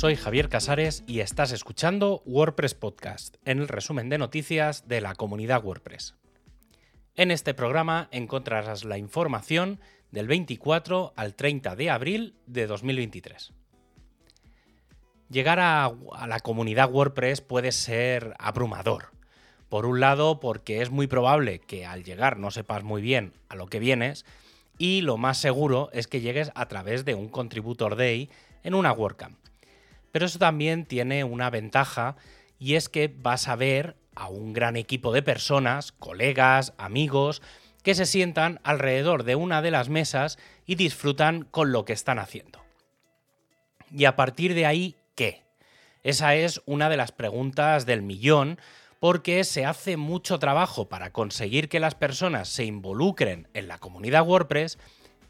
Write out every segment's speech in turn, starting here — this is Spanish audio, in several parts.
soy Javier Casares y estás escuchando WordPress Podcast, en el resumen de noticias de la comunidad WordPress. En este programa encontrarás la información del 24 al 30 de abril de 2023. Llegar a, a, la comunidad WordPress puede ser abrumador. Por un lado, porque es muy probable que al llegar no sepas muy bien a lo que vienes, y lo más seguro es que llegues a través de un Contributor Day en una WordCamp. Pero eso también tiene una ventaja y es que vas a ver a un gran equipo de personas, colegas, amigos, que se sientan alrededor de una de las mesas y disfrutan con lo que están haciendo. Y a partir de ahí, ¿qué? Esa es una de las preguntas del millón porque se hace mucho trabajo para conseguir que las personas se involucren en la comunidad WordPress,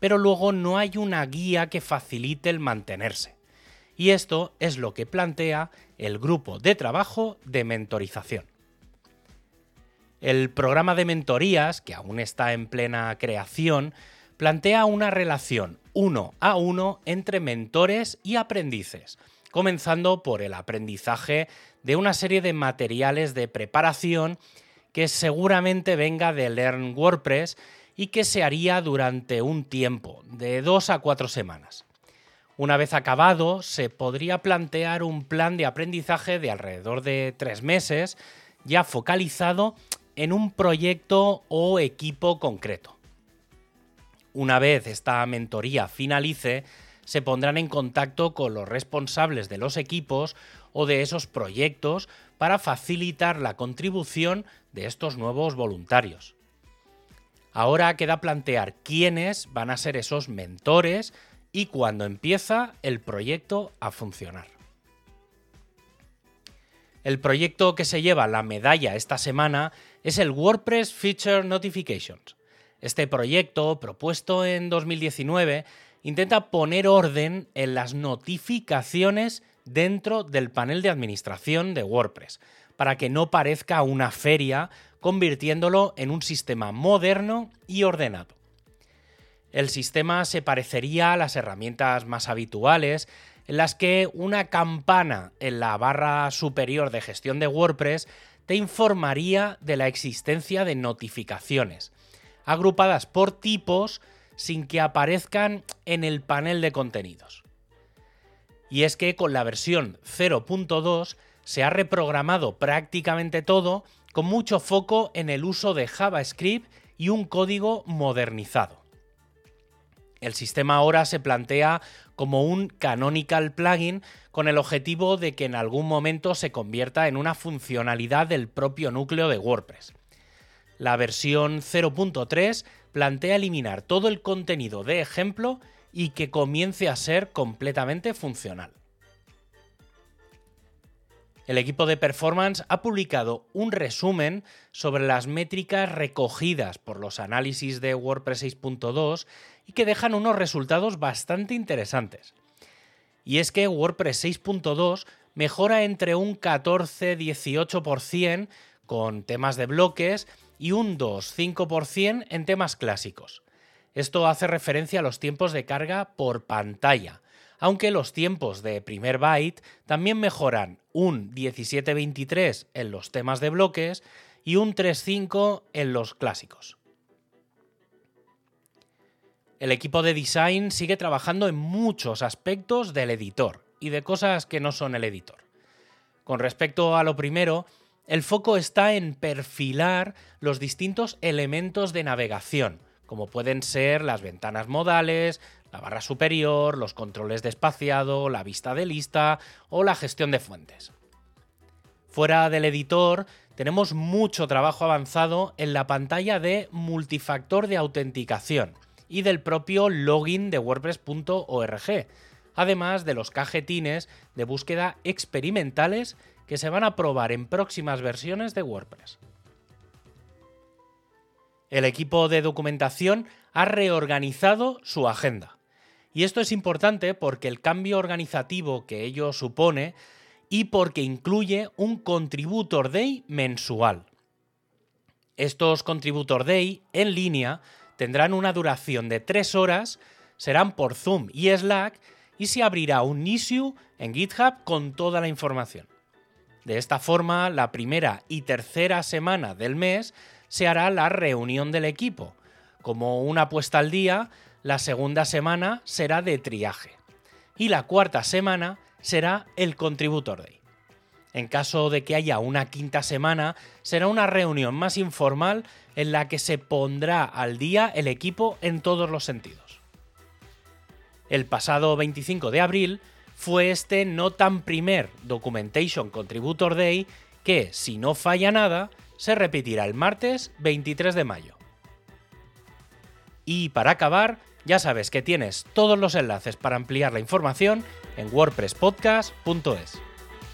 pero luego no hay una guía que facilite el mantenerse. Y esto es lo que plantea el grupo de trabajo de mentorización. El programa de mentorías, que aún está en plena creación, plantea una relación uno a uno entre mentores y aprendices, comenzando por el aprendizaje de una serie de materiales de preparación que seguramente venga de Learn WordPress y que se haría durante un tiempo, de dos a cuatro semanas. Una vez acabado, se podría plantear un plan de aprendizaje de alrededor de tres meses, ya focalizado en un proyecto o equipo concreto. Una vez esta mentoría finalice, se pondrán en contacto con los responsables de los equipos o de esos proyectos para facilitar la contribución de estos nuevos voluntarios. Ahora queda plantear quiénes van a ser esos mentores y cuándo empieza el proyecto a funcionar. El proyecto que se lleva la medalla esta semana es el WordPress Feature Notifications. Este proyecto, propuesto en 2019, intenta poner orden en las notificaciones dentro del panel de administración de WordPress, para que no parezca una feria, convirtiéndolo en un sistema moderno y ordenado. El sistema se parecería a las herramientas más habituales, en las que una campana en la barra superior de gestión de WordPress te informaría de la existencia de notificaciones, agrupadas por tipos sin que aparezcan en el panel de contenidos. Y es que con la versión 0.2 se ha reprogramado prácticamente todo con mucho foco en el uso de JavaScript y un código modernizado. El sistema ahora se plantea como un canonical plugin con el objetivo de que en algún momento se convierta en una funcionalidad del propio núcleo de WordPress. La versión 0.3 plantea eliminar todo el contenido de ejemplo y que comience a ser completamente funcional. El equipo de performance ha publicado un resumen sobre las métricas recogidas por los análisis de WordPress 6.2 y que dejan unos resultados bastante interesantes. Y es que WordPress 6.2 mejora entre un 14-18% con temas de bloques y un 2-5% en temas clásicos. Esto hace referencia a los tiempos de carga por pantalla, aunque los tiempos de primer byte también mejoran un 17-23 en los temas de bloques y un 3.5 en los clásicos. El equipo de design sigue trabajando en muchos aspectos del editor y de cosas que no son el editor. Con respecto a lo primero, el foco está en perfilar los distintos elementos de navegación, como pueden ser las ventanas modales, la barra superior, los controles de espaciado, la vista de lista o la gestión de fuentes. Fuera del editor, tenemos mucho trabajo avanzado en la pantalla de multifactor de autenticación y del propio login de WordPress.org, además de los cajetines de búsqueda experimentales que se van a probar en próximas versiones de WordPress el equipo de documentación ha reorganizado su agenda. Y esto es importante porque el cambio organizativo que ello supone y porque incluye un Contributor Day mensual. Estos Contributor Day en línea tendrán una duración de tres horas, serán por Zoom y Slack y se abrirá un issue en GitHub con toda la información. De esta forma, la primera y tercera semana del mes se hará la reunión del equipo. Como una puesta al día, la segunda semana será de triaje. Y la cuarta semana será el Contributor Day. En caso de que haya una quinta semana, será una reunión más informal en la que se pondrá al día el equipo en todos los sentidos. El pasado 25 de abril fue este no tan primer Documentation Contributor Day que, si no falla nada, se repetirá el martes 23 de mayo. Y para acabar, ya sabes que tienes todos los enlaces para ampliar la información en wordpresspodcast.es.